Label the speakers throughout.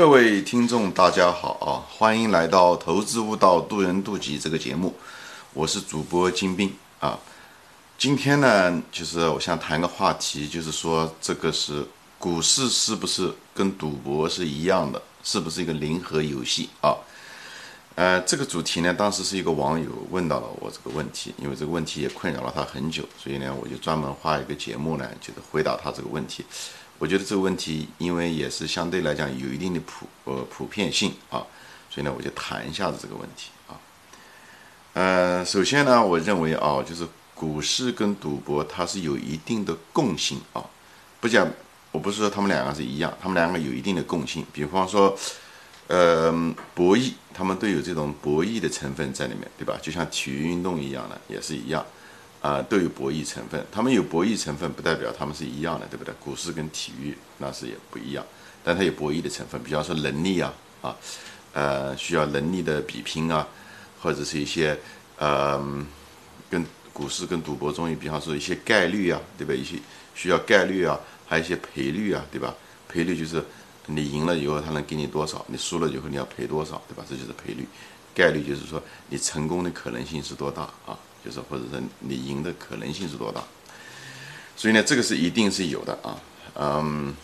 Speaker 1: 各位听众，大家好啊！欢迎来到《投资悟道，渡人渡己》这个节目，我是主播金兵啊。今天呢，就是我想谈个话题，就是说这个是股市是不是跟赌博是一样的，是不是一个零和游戏啊？呃，这个主题呢，当时是一个网友问到了我这个问题，因为这个问题也困扰了他很久，所以呢，我就专门画一个节目呢，就是回答他这个问题。我觉得这个问题，因为也是相对来讲有一定的普呃普遍性啊，所以呢，我就谈一下子这个问题啊。呃，首先呢，我认为啊，就是股市跟赌博它是有一定的共性啊，不讲，我不是说他们两个是一样，他们两个有一定的共性，比方说。呃，博弈，他们都有这种博弈的成分在里面，对吧？就像体育运动一样的，也是一样，啊，都有博弈成分。他们有博弈成分，不代表他们是一样的，对不对？股市跟体育那是也不一样，但它有博弈的成分，比方说能力啊，啊，呃，需要能力的比拼啊，或者是一些呃，跟股市跟赌博中，比方说一些概率啊，对吧？一些需要概率啊，还有一些赔率啊，对吧？赔率就是。你赢了以后，他能给你多少？你输了以后，你要赔多少，对吧？这就是赔率，概率就是说你成功的可能性是多大啊？就是或者说你赢的可能性是多大？所以呢，这个是一定是有的啊。嗯，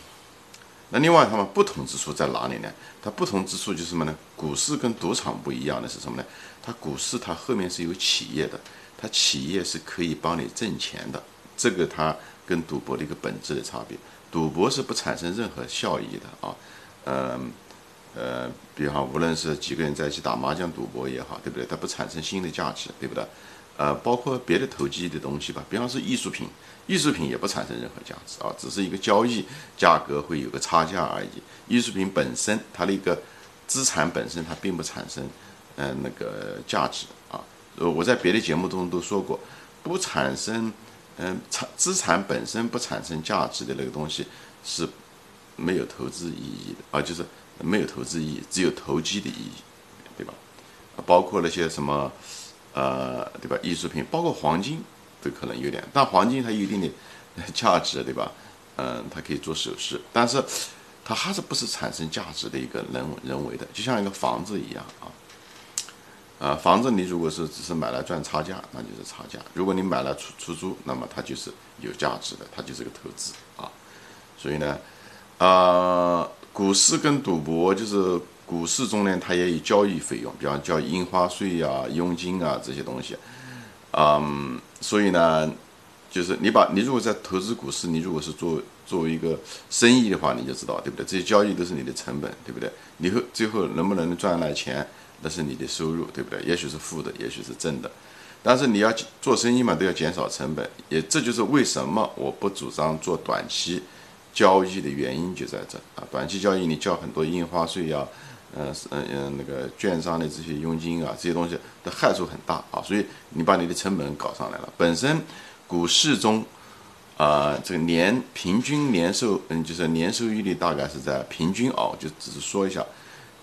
Speaker 1: 那另外他们不同之处在哪里呢？它不同之处就是什么呢？股市跟赌场不一样的是什么呢？它股市它后面是有企业的，它企业是可以帮你挣钱的，这个它跟赌博的一个本质的差别。赌博是不产生任何效益的啊，嗯，呃，比方无论是几个人在一起打麻将赌博也好，对不对？它不产生新的价值，对不对？呃，包括别的投机的东西吧，比方说艺术品，艺术品也不产生任何价值啊，只是一个交易价格会有个差价而已。艺术品本身它的一个资产本身它并不产生嗯那个价值啊。呃，我在别的节目中都说过，不产生。嗯，产资产本身不产生价值的那个东西是没有投资意义的啊，就是没有投资意义，只有投机的意义，对吧？包括那些什么呃，对吧？艺术品，包括黄金都可能有点，但黄金它有一定的价值，对吧？嗯，它可以做首饰，但是它还是不是产生价值的一个人人为的，就像一个房子一样啊。啊，房子你如果是只是买来赚差价，那就是差价；如果你买来出出租，那么它就是有价值的，它就是个投资啊。所以呢，啊，股市跟赌博就是股市中呢，它也有交易费用，比方交印花税啊、佣金啊这些东西。嗯，所以呢，就是你把你如果在投资股市，你如果是做作为一个生意的话，你就知道对不对？这些交易都是你的成本，对不对？你后最后能不能赚来钱？那是你的收入，对不对？也许是负的，也许是正的，但是你要做生意嘛，都要减少成本。也这就是为什么我不主张做短期交易的原因就在这啊。短期交易你交很多印花税呀，嗯嗯嗯，那个券商的这些佣金啊，这些东西的害处很大啊。所以你把你的成本搞上来了。本身股市中啊，这个年平均年收，嗯，就是年收益率大概是在平均哦，就只是说一下。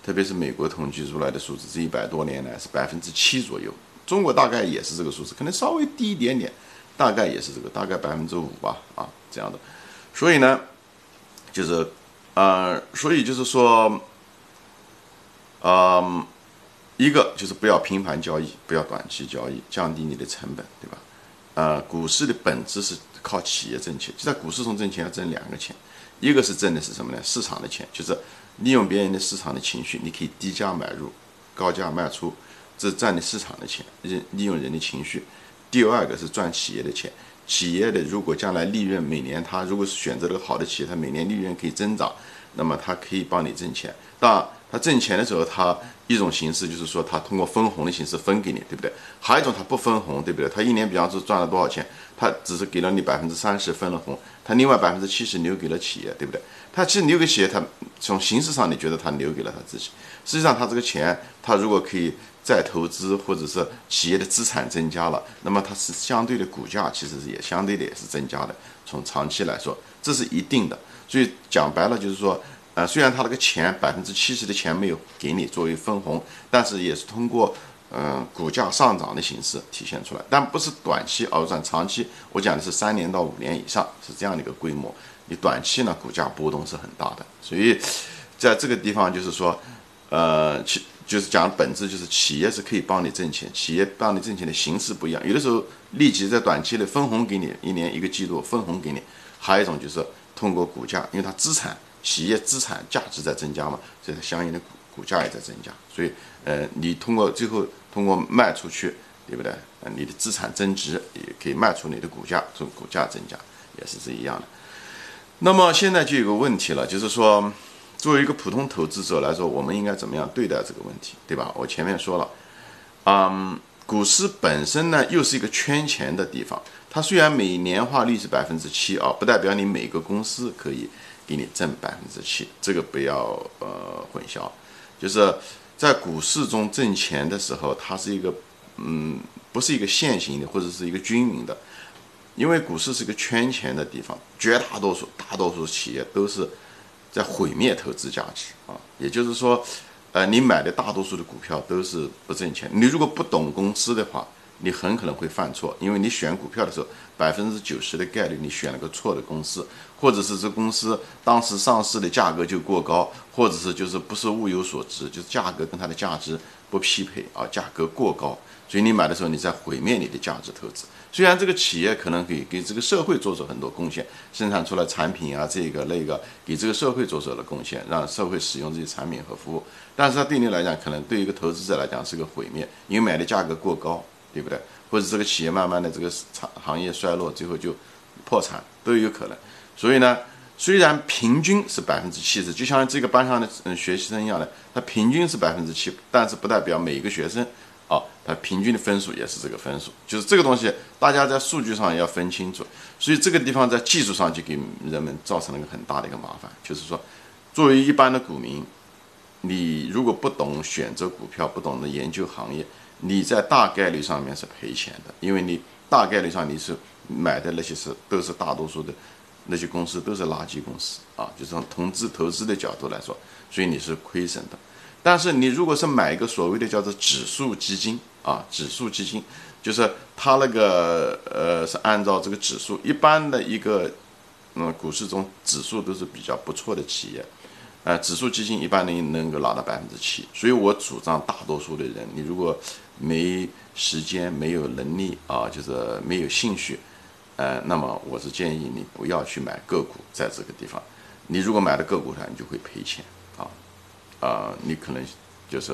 Speaker 1: 特别是美国统计出来的数字，这一百多年来是百分之七左右。中国大概也是这个数字，可能稍微低一点点，大概也是这个，大概百分之五吧，啊，这样的。所以呢，就是，呃，所以就是说，嗯，一个就是不要频繁交易，不要短期交易，降低你的成本，对吧？呃，股市的本质是靠企业挣钱，就在股市中挣钱要挣两个钱，一个是挣的是什么呢？市场的钱，就是。利用别人的市场的情绪，你可以低价买入，高价卖出，这赚的市场的钱，利利用人的情绪。第二个是赚企业的钱，企业的如果将来利润每年，它如果是选择了个好的企业，它每年利润可以增长，那么它可以帮你挣钱。当然，他挣钱的时候，他一种形式就是说，他通过分红的形式分给你，对不对？还有一种，他不分红，对不对？他一年比方说赚了多少钱，他只是给了你百分之三十分了红，他另外百分之七十留给了企业，对不对？他其实留给企业，他从形式上你觉得他留给了他自己，实际上他这个钱，他如果可以再投资，或者是企业的资产增加了，那么它是相对的股价其实是也相对的也是增加的。从长期来说，这是一定的。所以讲白了就是说，呃，虽然他那个钱百分之七十的钱没有给你作为分红，但是也是通过嗯股价上涨的形式体现出来，但不是短期而算长期。我讲的是三年到五年以上是这样的一个规模。你短期呢，股价波动是很大的，所以在这个地方就是说，呃，其就是讲本质就是企业是可以帮你挣钱，企业帮你挣钱的形式不一样，有的时候立即在短期内分红给你，一年一个季度分红给你，还有一种就是通过股价，因为它资产企业资产价值在增加嘛，所以相应的股股价也在增加，所以呃，你通过最后通过卖出去。对不对？呃，你的资产增值也可以卖出你的股价，这种股价增加也是这一样的。那么现在就有个问题了，就是说，作为一个普通投资者来说，我们应该怎么样对待这个问题，对吧？我前面说了，嗯，股市本身呢又是一个圈钱的地方，它虽然每年化率是百分之七啊，不代表你每个公司可以给你挣百分之七，这个不要呃混淆。就是在股市中挣钱的时候，它是一个。嗯，不是一个线性的，或者是一个均匀的，因为股市是个圈钱的地方，绝大多数大多数企业都是在毁灭投资价值啊。也就是说，呃，你买的大多数的股票都是不挣钱。你如果不懂公司的话，你很可能会犯错，因为你选股票的时候，百分之九十的概率你选了个错的公司，或者是这公司当时上市的价格就过高，或者是就是不是物有所值，就是价格跟它的价值不匹配啊，价格过高。所以你买的时候，你在毁灭你的价值投资。虽然这个企业可能给给这个社会做出很多贡献，生产出来产品啊，这个那个，给这个社会做出了贡献，让社会使用这些产品和服务。但是它对你来讲，可能对一个投资者来讲是个毁灭，因为买的价格过高，对不对？或者这个企业慢慢的这个产行业衰落，最后就破产都有可能。所以呢，虽然平均是百分之七十，就像这个班上的嗯学习生一样的，他平均是百分之七，但是不代表每一个学生。啊，他平均的分数也是这个分数，就是这个东西，大家在数据上要分清楚。所以这个地方在技术上就给人们造成了一个很大的一个麻烦，就是说，作为一般的股民，你如果不懂选择股票，不懂得研究行业，你在大概率上面是赔钱的，因为你大概率上你是买的那些是都是大多数的那些公司都是垃圾公司啊，就是从投资投资的角度来说，所以你是亏损的。但是你如果是买一个所谓的叫做指数基金啊，指数基金，就是它那个呃是按照这个指数，一般的一个嗯股市中指数都是比较不错的企业，呃指数基金一般能能够拿到百分之七，所以我主张大多数的人，你如果没时间、没有能力啊，就是没有兴趣，呃，那么我是建议你不要去买个股，在这个地方，你如果买了个股的话，你就会赔钱。啊，啊你可能就是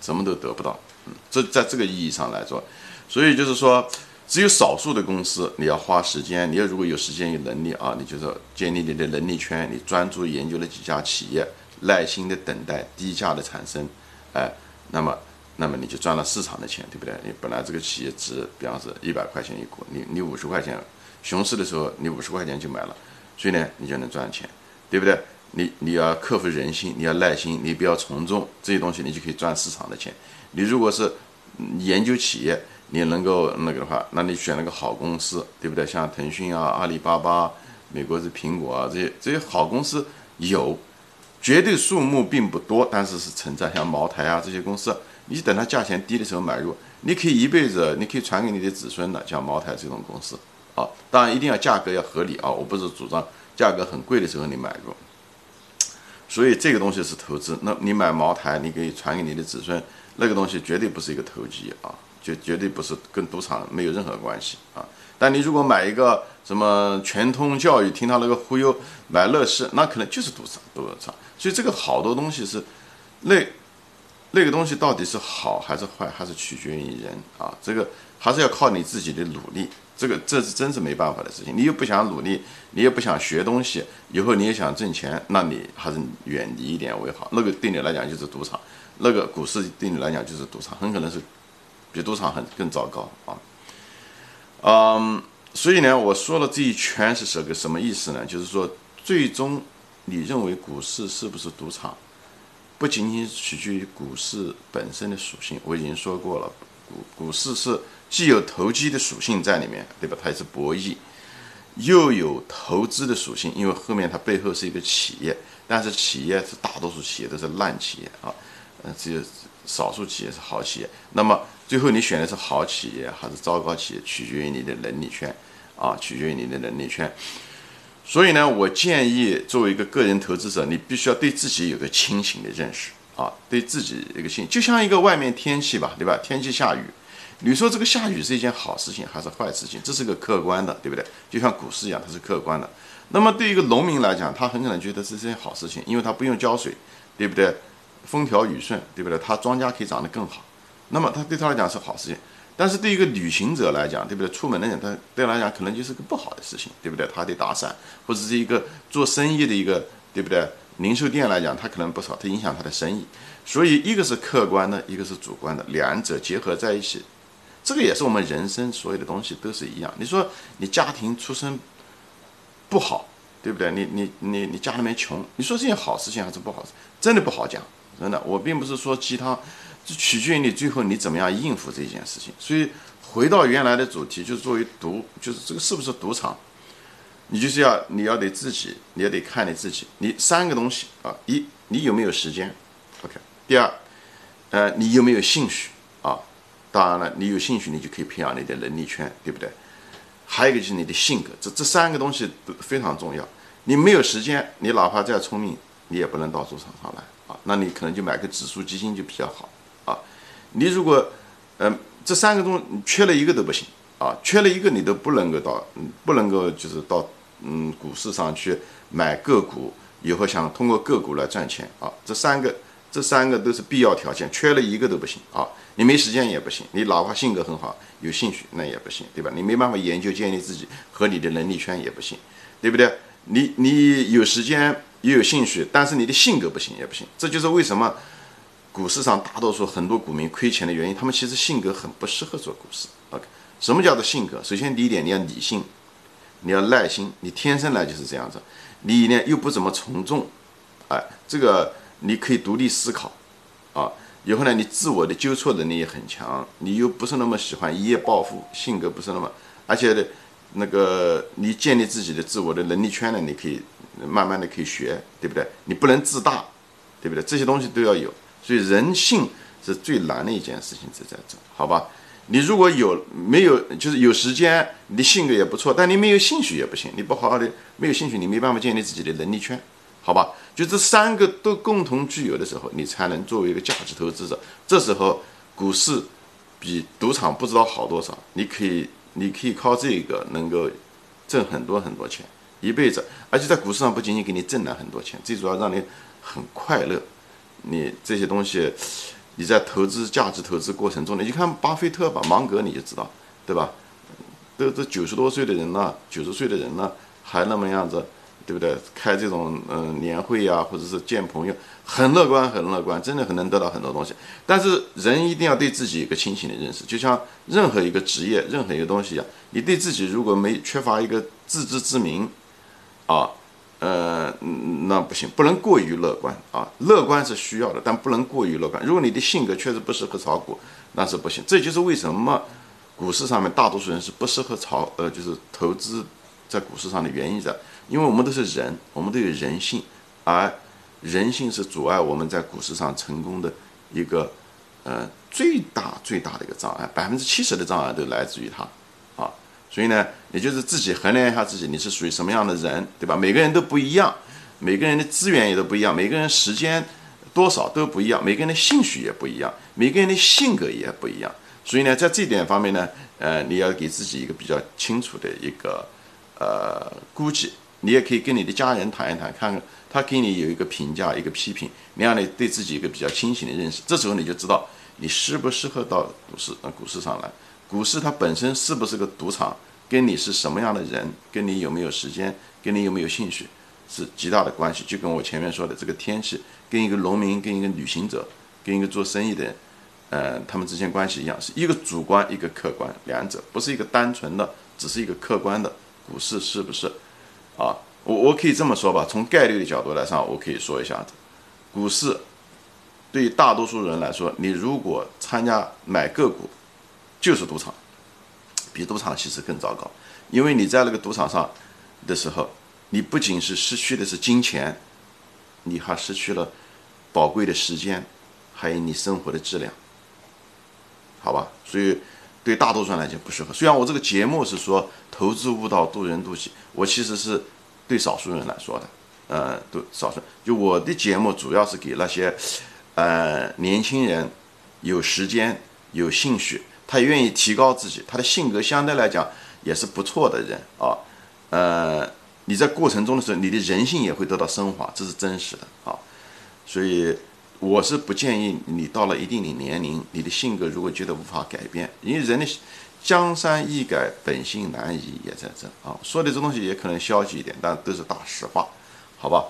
Speaker 1: 什么都得不到，嗯，这在这个意义上来说，所以就是说，只有少数的公司你要花时间，你要如果有时间有能力啊，你就是建立你的能力圈，你专注研究了几家企业，耐心的等待低价的产生，哎，那么那么你就赚了市场的钱，对不对？你本来这个企业值，比方是一百块钱一股，你你五十块钱，熊市的时候你五十块钱就买了，所以呢，你就能赚钱，对不对？你你要克服人性，你要耐心，你不要从众，这些东西你就可以赚市场的钱。你如果是研究企业，你能够那个的话，那你选了个好公司，对不对？像腾讯啊、阿里巴巴、美国是苹果啊这些这些好公司有，绝对数目并不多，但是是存在。像茅台啊这些公司，你等它价钱低的时候买入，你可以一辈子，你可以传给你的子孙的。像茅台这种公司啊，当然一定要价格要合理啊，我不是主张价格很贵的时候你买入。所以这个东西是投资。那你买茅台，你可以传给你的子孙，那个东西绝对不是一个投机啊，就绝对不是跟赌场没有任何关系啊。但你如果买一个什么全通教育，听他那个忽悠买乐视，那可能就是赌场，赌场。所以这个好多东西是，那那个东西到底是好还是坏，还是取决于人啊。这个还是要靠你自己的努力。这个这是真是没办法的事情，你又不想努力，你也不想学东西，以后你也想挣钱，那你还是远离一点为好。那个对你来讲就是赌场，那个股市对你来讲就是赌场，很可能是比赌场很更糟糕啊。嗯，所以呢，我说了这一圈是什个什么意思呢？就是说，最终你认为股市是不是赌场，不仅仅取决于股市本身的属性。我已经说过了，股股市是。既有投机的属性在里面，对吧？它也是博弈，又有投资的属性，因为后面它背后是一个企业，但是企业是大多数企业都是烂企业啊，嗯，只有少数企业是好企业。那么最后你选的是好企业还是糟糕企业，取决于你的能力圈啊，取决于你的能力圈。所以呢，我建议作为一个个人投资者，你必须要对自己有个清醒的认识啊，对自己一个信，就像一个外面天气吧，对吧？天气下雨，你说这个下雨是一件好事情还是坏事情？这是个客观的，对不对？就像股市一样，它是客观的。那么对于一个农民来讲，他很可能觉得这是件好事情，因为他不用浇水，对不对？风调雨顺，对不对？他庄稼可以长得更好，那么他对他来讲是好事情。但是对一个旅行者来讲，对不对？出门来讲，他对他来讲可能就是个不好的事情，对不对？他得打伞，或者是一个做生意的一个，对不对？零售店来讲，他可能不少，他影响他的生意。所以一个是客观的，一个是主观的，两者结合在一起，这个也是我们人生所有的东西都是一样。你说你家庭出身不好，对不对？你你你你家里面穷，你说是件好事情还是不好？真的不好讲，真的。我并不是说鸡汤。就取决于你最后你怎么样应付这件事情。所以回到原来的主题，就是作为赌，就是这个是不是赌场，你就是要你要得自己，你要得看你自己。你三个东西啊，一你有没有时间？OK。第二，呃，你有没有兴趣啊？当然了，你有兴趣，你就可以培养你的能力圈，对不对？还有一个就是你的性格，这这三个东西都非常重要。你没有时间，你哪怕再聪明，你也不能到赌场上来啊。那你可能就买个指数基金就比较好。啊你如果，嗯，这三个中缺了一个都不行啊，缺了一个你都不能够到，不能够就是到，嗯，股市上去买个股，以后想通过个股来赚钱啊，这三个，这三个都是必要条件，缺了一个都不行啊，你没时间也不行，你哪怕性格很好，有兴趣那也不行，对吧？你没办法研究建立自己和你的能力圈也不行，对不对？你你有时间也有兴趣，但是你的性格不行也不行，这就是为什么。股市上大多数很多股民亏钱的原因，他们其实性格很不适合做股市。OK，什么叫做性格？首先第一点，你要理性，你要耐心，你天生来就是这样子。你呢又不怎么从众，哎，这个你可以独立思考，啊，以后呢你自我的纠错能力也很强，你又不是那么喜欢一夜暴富，性格不是那么，而且，那个你建立自己的自我的能力圈呢，你可以慢慢的可以学，对不对？你不能自大，对不对？这些东西都要有。所以人性是最难的一件事情，是在这，好吧？你如果有没有，就是有时间，你性格也不错，但你没有兴趣也不行。你不好好的没有兴趣，你没办法建立自己的能力圈，好吧？就这三个都共同具有的时候，你才能作为一个价值投资者。这时候股市比赌场不知道好多少，你可以，你可以靠这个能够挣很多很多钱，一辈子。而且在股市上不仅仅给你挣了很多钱，最主要让你很快乐。你这些东西，你在投资价值投资过程中，你就看巴菲特吧，芒格你就知道，对吧？都都九十多岁的人了，九十岁的人了，还那么样子，对不对？开这种嗯年会呀，或者是见朋友，很乐观，很乐观，真的很能得到很多东西。但是人一定要对自己有个清醒的认识，就像任何一个职业，任何一个东西一样，你对自己如果没缺乏一个自知之明，啊。呃，那不行，不能过于乐观啊。乐观是需要的，但不能过于乐观。如果你的性格确实不适合炒股，那是不行。这就是为什么股市上面大多数人是不适合炒，呃，就是投资在股市上的原因在，因为我们都是人，我们都有人性，而人性是阻碍我们在股市上成功的一个呃最大最大的一个障碍，百分之七十的障碍都来自于它。所以呢，也就是自己衡量一下自己，你是属于什么样的人，对吧？每个人都不一样，每个人的资源也都不一样，每个人时间多少都不一样，每个人的兴趣也不一样，每个人的性格也不一样。所以呢，在这点方面呢，呃，你要给自己一个比较清楚的一个呃估计。你也可以跟你的家人谈一谈，看看他给你有一个评价、一个批评，你让你对自己一个比较清醒的认识。这时候你就知道你适不适合到股市呃股市上来。股市它本身是不是个赌场，跟你是什么样的人，跟你有没有时间，跟你有没有兴趣，是极大的关系。就跟我前面说的这个天气，跟一个农民、跟一个旅行者、跟一个做生意的人，呃，他们之间关系一样，是一个主观，一个客观，两者不是一个单纯的，只是一个客观的。股市是不是？啊，我我可以这么说吧，从概率的角度来上，我可以说一下子，股市对于大多数人来说，你如果参加买个股。就是赌场，比赌场其实更糟糕，因为你在那个赌场上的时候，你不仅是失去的是金钱，你还失去了宝贵的时间，还有你生活的质量，好吧？所以对大多数人来讲不适合。虽然我这个节目是说投资悟道渡人渡己，我其实是对少数人来说的，呃，对少数。就我的节目主要是给那些，呃，年轻人有时间、有兴趣，他愿意提高自己，他的性格相对来讲也是不错的人啊。呃，你在过程中的时候，你的人性也会得到升华，这是真实的啊。所以，我是不建议你到了一定的年龄，你的性格如果觉得无法改变，因为人的。江山易改，本性难移，也在这啊。说的这东西也可能消极一点，但都是大实话，好吧？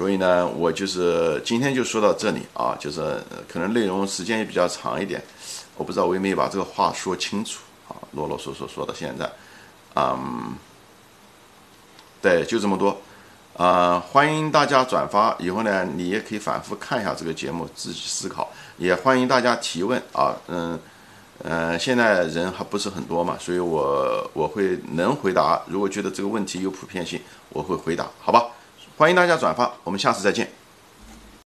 Speaker 1: 所以呢，我就是今天就说到这里啊，就是可能内容时间也比较长一点，我不知道我有没有把这个话说清楚啊，啰啰嗦嗦说到现在，嗯，对，就这么多啊。欢迎大家转发，以后呢，你也可以反复看一下这个节目，自己思考。也欢迎大家提问啊，嗯。呃，现在人还不是很多嘛，所以我我会能回答。如果觉得这个问题有普遍性，我会回答，好吧？欢迎大家转发，我们下次再见。